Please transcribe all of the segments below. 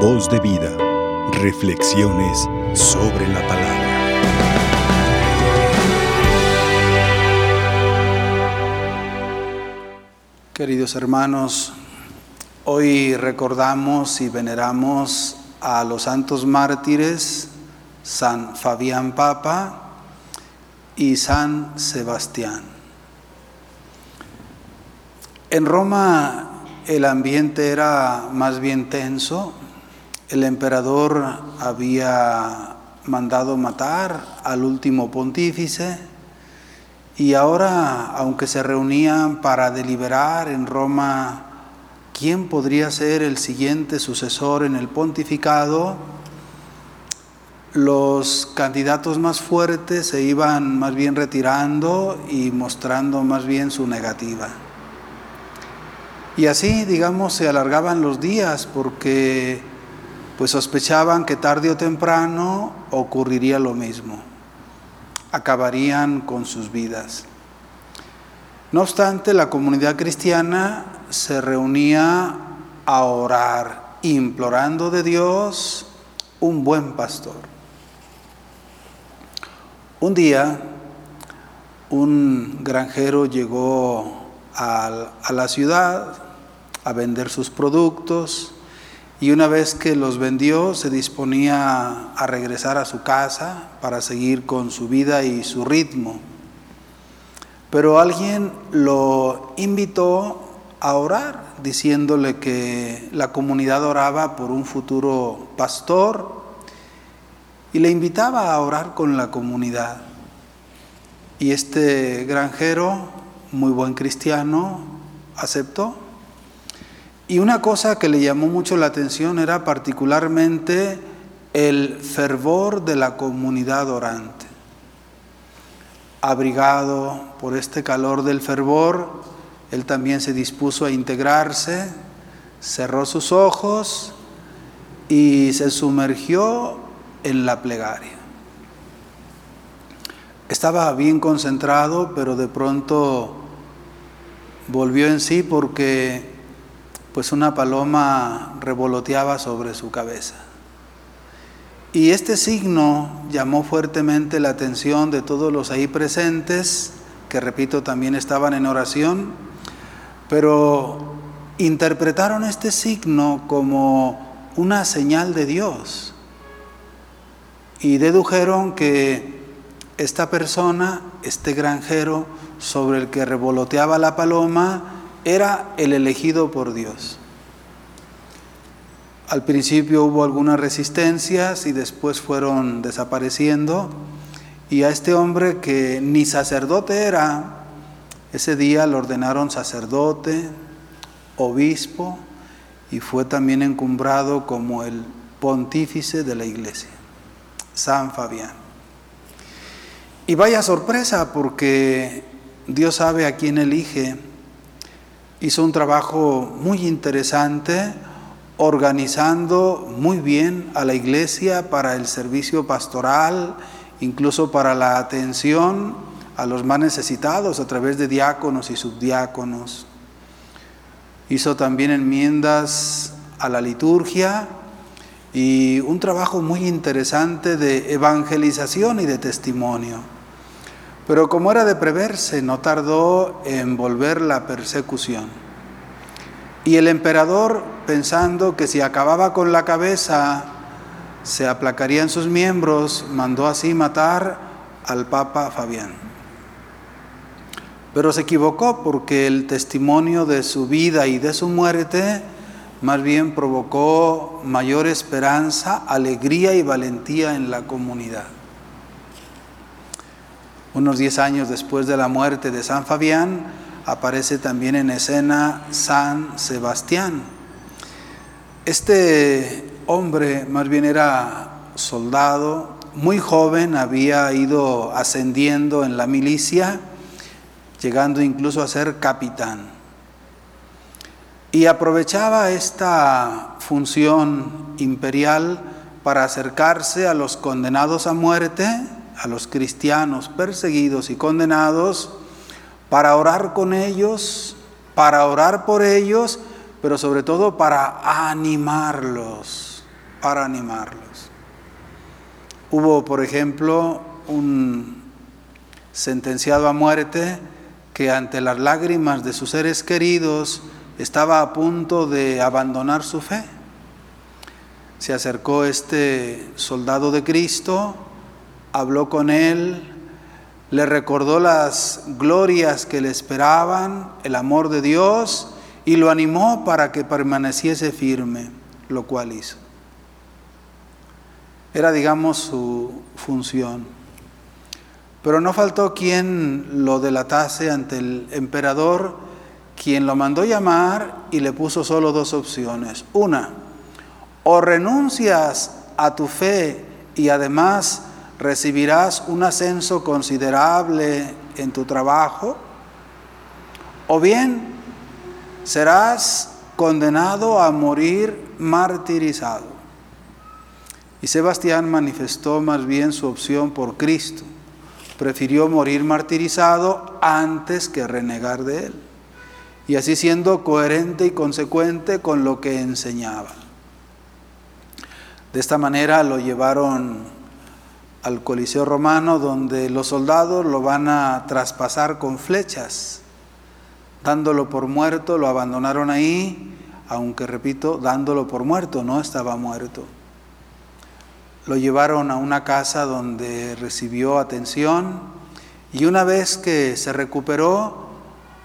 Voz de vida. Reflexiones sobre la palabra. Queridos hermanos, hoy recordamos y veneramos a los santos mártires San Fabián Papa y San Sebastián. En Roma el ambiente era más bien tenso. El emperador había mandado matar al último pontífice y ahora, aunque se reunían para deliberar en Roma quién podría ser el siguiente sucesor en el pontificado, los candidatos más fuertes se iban más bien retirando y mostrando más bien su negativa. Y así, digamos, se alargaban los días porque pues sospechaban que tarde o temprano ocurriría lo mismo. Acabarían con sus vidas. No obstante, la comunidad cristiana se reunía a orar, implorando de Dios un buen pastor. Un día, un granjero llegó a, la ciudad a vender sus productos y una vez que los vendió se disponía a regresar a su casa para seguir con su vida y su ritmo. Pero alguien lo invitó a orar, diciéndole que la comunidad oraba por un futuro pastor y le invitaba a orar con la comunidad. Y este granjero, muy buen cristiano, aceptó. Y una cosa que le llamó mucho la atención era particularmente el fervor de la comunidad orante. Abrigado por este calor del fervor, él también se dispuso a integrarse, cerró sus ojos y se sumergió en la plegaria. Estaba bien concentrado, pero de pronto volvió en sí porque pues una paloma revoloteaba sobre su cabeza. Y este signo llamó fuertemente la atención de todos los ahí presentes, que repito también estaban en oración, pero interpretaron este signo como una señal de Dios y dedujeron que esta persona, este granjero sobre el que revoloteaba la paloma, era el elegido por Dios. Al principio hubo algunas resistencias y después fueron desapareciendo. Y a este hombre que ni sacerdote era, ese día lo ordenaron sacerdote, obispo y fue también encumbrado como el pontífice de la iglesia, San Fabián. Y vaya sorpresa porque Dios sabe a quién elige hizo un trabajo muy interesante organizando muy bien a la iglesia para el servicio pastoral, incluso para la atención a los más necesitados a través de diáconos y subdiáconos. Hizo también enmiendas a la liturgia y un trabajo muy interesante de evangelización y de testimonio. Pero como era de preverse, no tardó en volver la persecución. Y el emperador, pensando que si acababa con la cabeza, se aplacarían sus miembros, mandó así matar al Papa Fabián. Pero se equivocó porque el testimonio de su vida y de su muerte más bien provocó mayor esperanza, alegría y valentía en la comunidad. Unos diez años después de la muerte de San Fabián, aparece también en escena San Sebastián. Este hombre más bien era soldado, muy joven, había ido ascendiendo en la milicia, llegando incluso a ser capitán. Y aprovechaba esta función imperial para acercarse a los condenados a muerte a los cristianos perseguidos y condenados para orar con ellos, para orar por ellos, pero sobre todo para animarlos, para animarlos. Hubo, por ejemplo, un sentenciado a muerte que ante las lágrimas de sus seres queridos estaba a punto de abandonar su fe. Se acercó este soldado de Cristo, habló con él, le recordó las glorias que le esperaban, el amor de Dios, y lo animó para que permaneciese firme, lo cual hizo. Era, digamos, su función. Pero no faltó quien lo delatase ante el emperador, quien lo mandó llamar y le puso solo dos opciones. Una, o renuncias a tu fe y además recibirás un ascenso considerable en tu trabajo, o bien serás condenado a morir martirizado. Y Sebastián manifestó más bien su opción por Cristo prefirió morir martirizado antes que renegar de él. Y así siendo coherente y consecuente con lo que enseñaba. De esta manera lo llevaron al Coliseo romano donde los soldados lo van a traspasar con flechas. Dándolo por muerto, lo abandonaron ahí, aunque repito, dándolo por muerto, no estaba muerto. Lo llevaron a una casa donde recibió atención y una vez que se recuperó,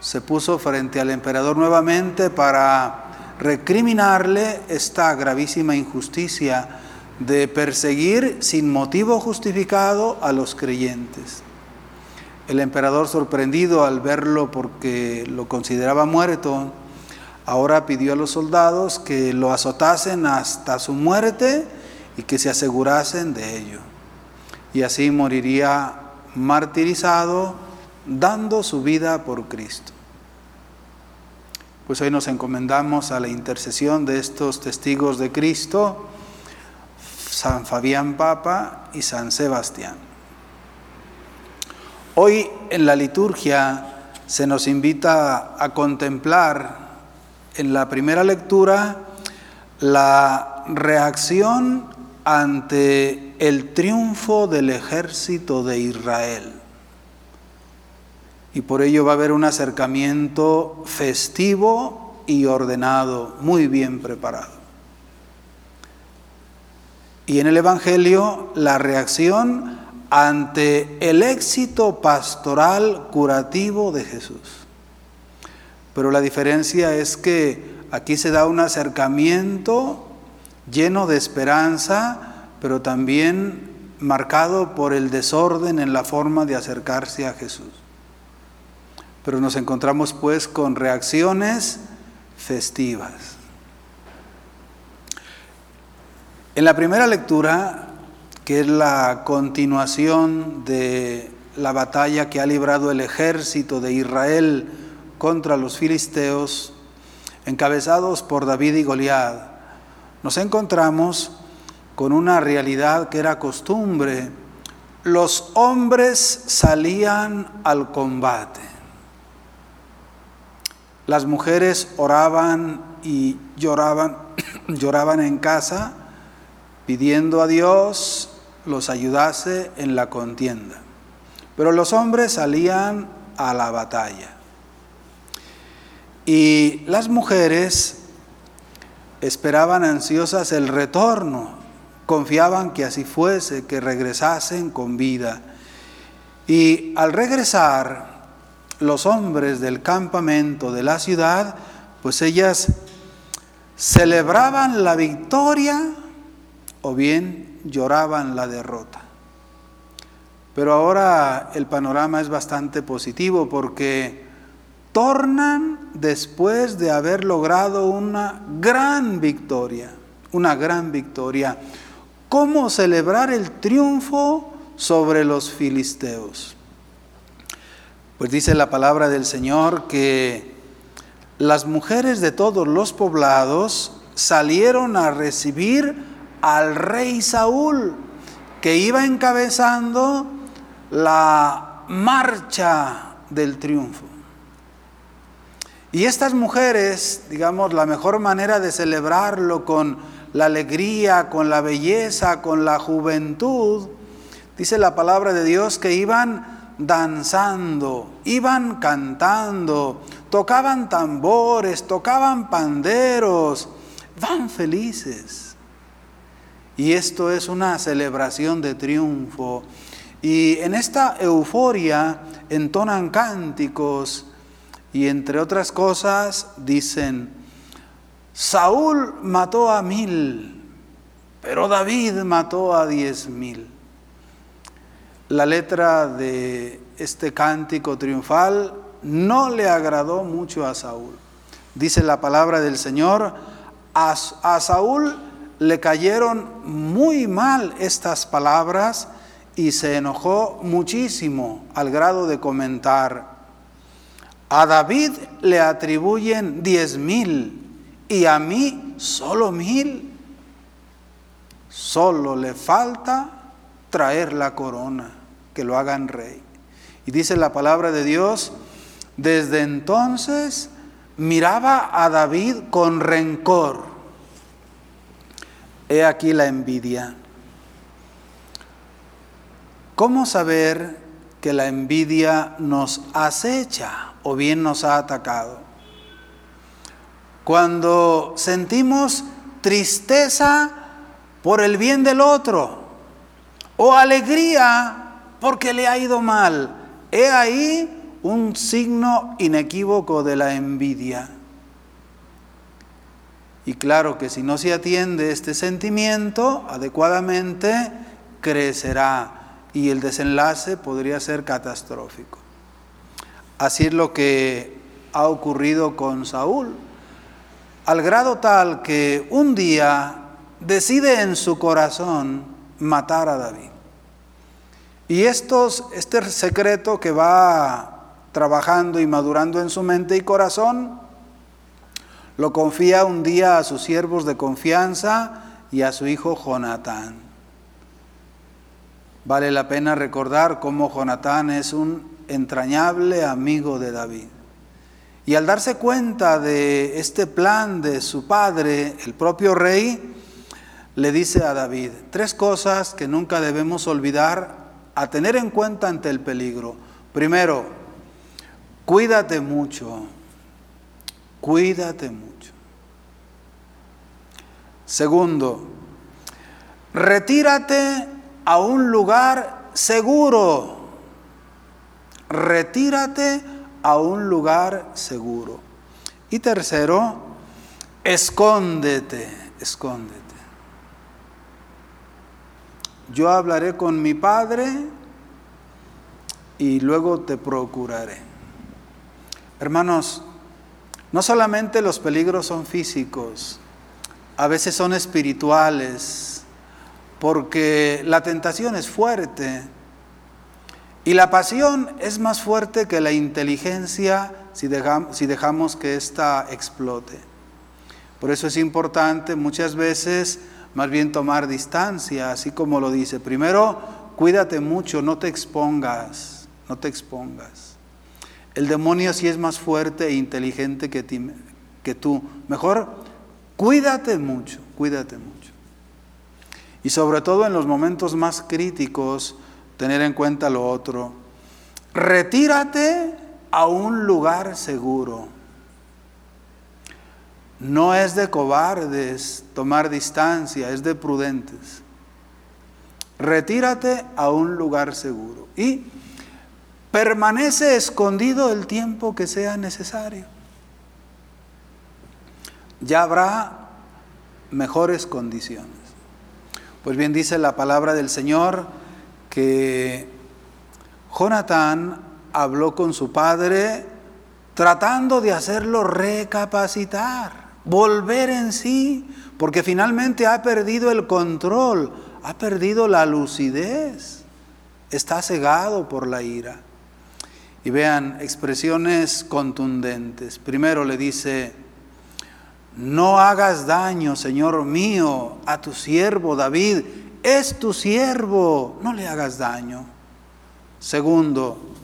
se puso frente al emperador nuevamente para recriminarle esta gravísima injusticia de perseguir sin motivo justificado a los creyentes. El emperador, sorprendido al verlo porque lo consideraba muerto, ahora pidió a los soldados que lo azotasen hasta su muerte y que se asegurasen de ello. Y así moriría martirizado, dando su vida por Cristo. Pues hoy nos encomendamos a la intercesión de estos testigos de Cristo, San Fabián Papa y San Sebastián. Hoy en la liturgia se nos invita a contemplar en la primera lectura la reacción ante el triunfo del ejército de Israel. Y por ello va a haber un acercamiento festivo y ordenado, muy bien preparado. Y en el Evangelio la reacción ante el éxito pastoral curativo de Jesús. Pero la diferencia es que aquí se da un acercamiento lleno de esperanza, pero también marcado por el desorden en la forma de acercarse a Jesús. Pero nos encontramos pues con reacciones festivas. En la primera lectura, que es la continuación de la batalla que ha librado el ejército de Israel contra los filisteos, encabezados por David y Goliat, nos encontramos con una realidad que era costumbre. Los hombres salían al combate. Las mujeres oraban y lloraban, lloraban en casa pidiendo a Dios los ayudase en la contienda. Pero los hombres salían a la batalla. Y las mujeres esperaban ansiosas el retorno, confiaban que así fuese, que regresasen con vida. Y al regresar, los hombres del campamento de la ciudad, pues ellas celebraban la victoria o bien lloraban la derrota. Pero ahora el panorama es bastante positivo porque tornan después de haber logrado una gran victoria, una gran victoria. ¿Cómo celebrar el triunfo sobre los filisteos? Pues dice la palabra del Señor que las mujeres de todos los poblados salieron a recibir al rey Saúl, que iba encabezando la marcha del triunfo. Y estas mujeres, digamos, la mejor manera de celebrarlo con la alegría, con la belleza, con la juventud, dice la palabra de Dios que iban danzando, iban cantando, tocaban tambores, tocaban panderos, van felices. Y esto es una celebración de triunfo. Y en esta euforia entonan cánticos y entre otras cosas dicen, Saúl mató a mil, pero David mató a diez mil. La letra de este cántico triunfal no le agradó mucho a Saúl. Dice la palabra del Señor, a, a Saúl le cayeron muy mal estas palabras y se enojó muchísimo al grado de comentar, a David le atribuyen diez mil y a mí solo mil. Solo le falta traer la corona, que lo hagan rey. Y dice la palabra de Dios, desde entonces miraba a David con rencor. He aquí la envidia. ¿Cómo saber que la envidia nos acecha o bien nos ha atacado? Cuando sentimos tristeza por el bien del otro o alegría porque le ha ido mal, he ahí un signo inequívoco de la envidia. Y claro que si no se atiende este sentimiento adecuadamente, crecerá y el desenlace podría ser catastrófico. Así es lo que ha ocurrido con Saúl, al grado tal que un día decide en su corazón matar a David. Y estos, este secreto que va trabajando y madurando en su mente y corazón, lo confía un día a sus siervos de confianza y a su hijo Jonatán. Vale la pena recordar cómo Jonatán es un entrañable amigo de David. Y al darse cuenta de este plan de su padre, el propio rey, le dice a David tres cosas que nunca debemos olvidar a tener en cuenta ante el peligro. Primero, cuídate mucho, cuídate mucho. Segundo, retírate a un lugar seguro. Retírate a un lugar seguro. Y tercero, escóndete, escóndete. Yo hablaré con mi padre y luego te procuraré. Hermanos, no solamente los peligros son físicos, a veces son espirituales, porque la tentación es fuerte y la pasión es más fuerte que la inteligencia si dejamos, si dejamos que ésta explote. Por eso es importante muchas veces más bien tomar distancia, así como lo dice. Primero, cuídate mucho, no te expongas, no te expongas. El demonio sí es más fuerte e inteligente que, que tú. Mejor, cuídate mucho, cuídate mucho. Y sobre todo en los momentos más críticos, tener en cuenta lo otro. Retírate a un lugar seguro. No es de cobardes tomar distancia, es de prudentes. Retírate a un lugar seguro y permanece escondido el tiempo que sea necesario. Ya habrá mejores condiciones. Pues bien dice la palabra del Señor que Jonatán habló con su padre tratando de hacerlo recapacitar, volver en sí, porque finalmente ha perdido el control, ha perdido la lucidez, está cegado por la ira. Y vean expresiones contundentes. Primero le dice, no hagas daño, Señor mío, a tu siervo David. Es tu siervo, no le hagas daño. Segundo,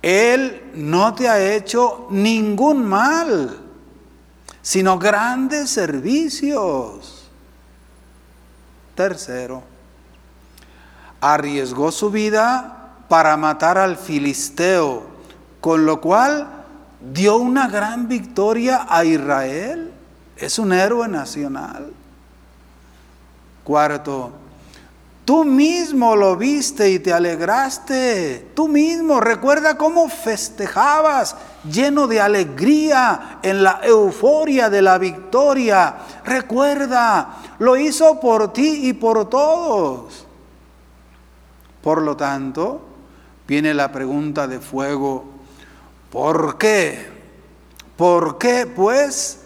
Él no te ha hecho ningún mal, sino grandes servicios. Tercero, arriesgó su vida para matar al filisteo, con lo cual dio una gran victoria a Israel. Es un héroe nacional. Cuarto, tú mismo lo viste y te alegraste. Tú mismo, recuerda cómo festejabas lleno de alegría en la euforia de la victoria. Recuerda, lo hizo por ti y por todos. Por lo tanto, viene la pregunta de fuego, ¿por qué? ¿Por qué pues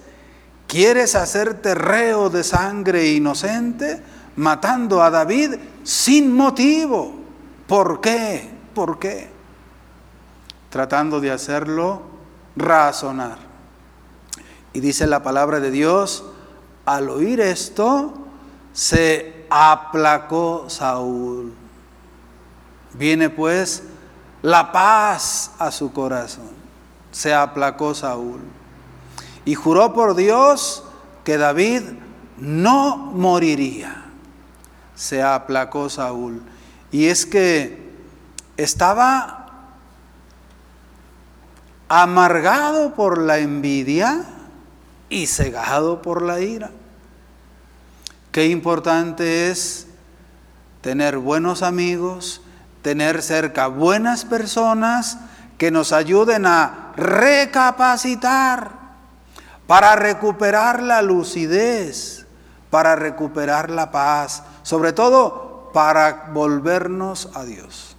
quieres hacerte reo de sangre inocente matando a David sin motivo? ¿Por qué? ¿Por qué? Tratando de hacerlo razonar. Y dice la palabra de Dios, al oír esto, se aplacó Saúl. Viene pues la paz a su corazón. Se aplacó Saúl. Y juró por Dios que David no moriría. Se aplacó Saúl. Y es que estaba amargado por la envidia y cegado por la ira. Qué importante es tener buenos amigos, tener cerca buenas personas que nos ayuden a recapacitar para recuperar la lucidez, para recuperar la paz, sobre todo para volvernos a Dios.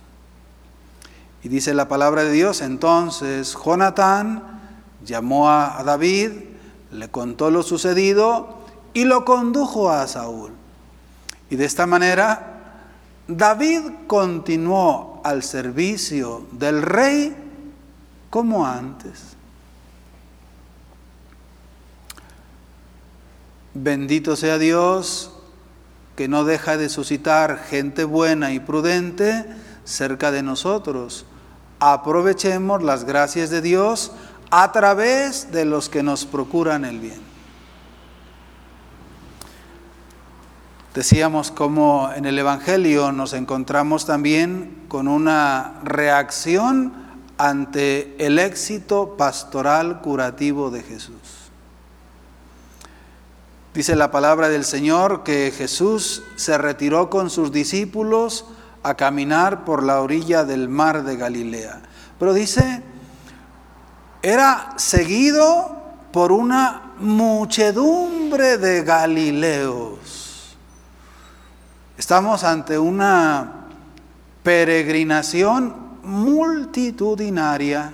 Y dice la palabra de Dios, entonces Jonatán llamó a David, le contó lo sucedido y lo condujo a Saúl. Y de esta manera David continuó al servicio del rey como antes. Bendito sea Dios que no deja de suscitar gente buena y prudente cerca de nosotros. Aprovechemos las gracias de Dios a través de los que nos procuran el bien. Decíamos como en el Evangelio nos encontramos también con una reacción ante el éxito pastoral curativo de Jesús. Dice la palabra del Señor que Jesús se retiró con sus discípulos a caminar por la orilla del mar de Galilea. Pero dice, era seguido por una muchedumbre de Galileos. Estamos ante una peregrinación multitudinaria.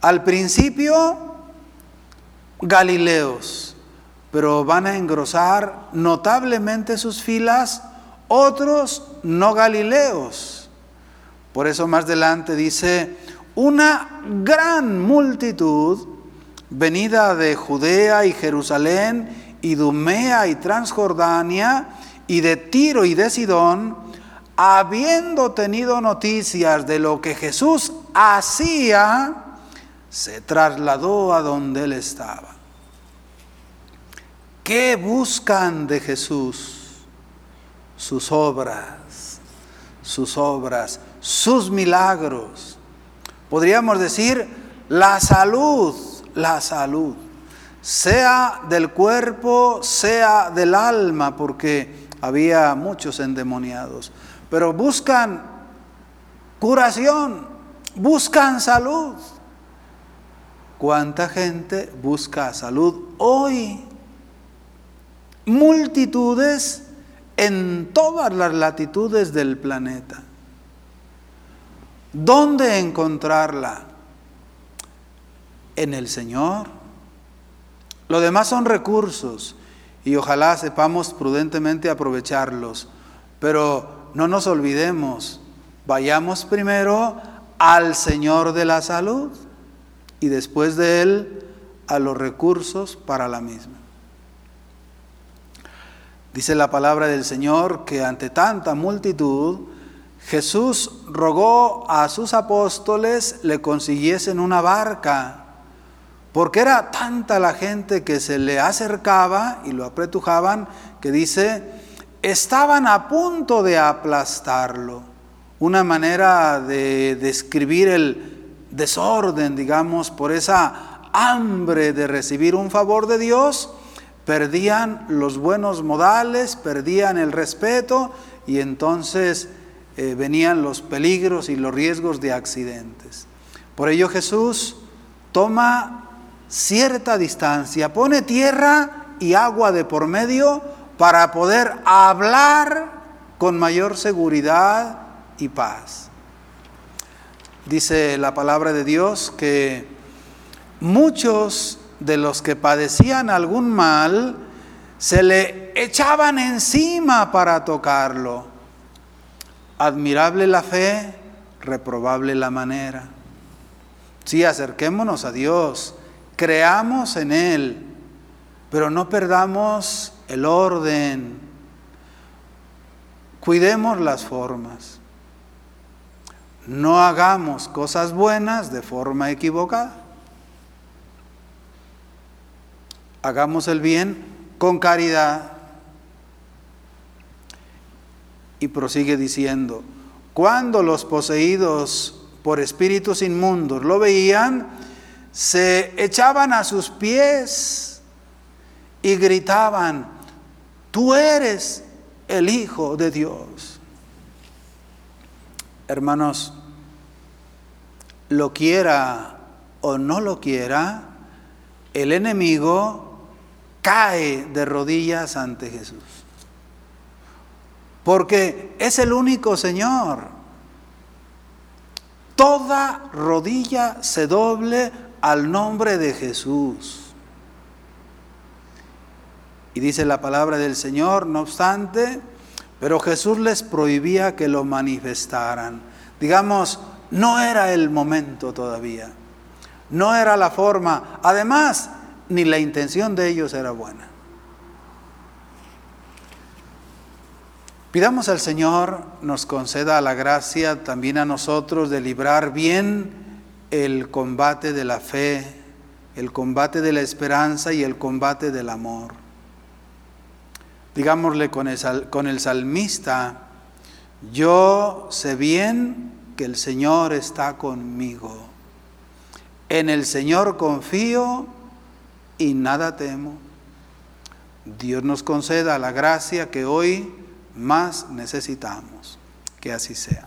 Al principio, Galileos, pero van a engrosar notablemente sus filas otros no Galileos. Por eso más adelante dice, una gran multitud venida de Judea y Jerusalén, Idumea y Transjordania, y de Tiro y de Sidón, habiendo tenido noticias de lo que Jesús hacía, se trasladó a donde él estaba. ¿Qué buscan de Jesús? Sus obras, sus obras, sus milagros. Podríamos decir la salud, la salud, sea del cuerpo, sea del alma, porque había muchos endemoniados, pero buscan curación, buscan salud. ¿Cuánta gente busca salud hoy? Multitudes en todas las latitudes del planeta. ¿Dónde encontrarla? En el Señor. Lo demás son recursos y ojalá sepamos prudentemente aprovecharlos. Pero no nos olvidemos, vayamos primero al Señor de la salud y después de Él a los recursos para la misma. Dice la palabra del Señor que ante tanta multitud, Jesús rogó a sus apóstoles le consiguiesen una barca porque era tanta la gente que se le acercaba y lo apretujaban que dice, estaban a punto de aplastarlo. Una manera de describir el desorden, digamos, por esa hambre de recibir un favor de Dios, perdían los buenos modales, perdían el respeto y entonces eh, venían los peligros y los riesgos de accidentes. Por ello Jesús toma cierta distancia, pone tierra y agua de por medio para poder hablar con mayor seguridad y paz. Dice la palabra de Dios que muchos de los que padecían algún mal se le echaban encima para tocarlo. Admirable la fe, reprobable la manera. Sí, acerquémonos a Dios, creamos en Él, pero no perdamos el orden, cuidemos las formas, no hagamos cosas buenas de forma equivocada, hagamos el bien con caridad. Y prosigue diciendo, cuando los poseídos por espíritus inmundos lo veían, se echaban a sus pies y gritaban, tú eres el Hijo de Dios. Hermanos, lo quiera o no lo quiera, el enemigo cae de rodillas ante Jesús. Porque es el único Señor. Toda rodilla se doble al nombre de Jesús. Y dice la palabra del Señor, no obstante, pero Jesús les prohibía que lo manifestaran. Digamos, no era el momento todavía, no era la forma, además, ni la intención de ellos era buena. Pidamos al Señor nos conceda la gracia también a nosotros de librar bien el combate de la fe, el combate de la esperanza y el combate del amor digámosle con el, salmista, yo sé bien que el Señor está conmigo. En el Señor confío y nada temo. Dios nos conceda la gracia que hoy más necesitamos. Que así sea.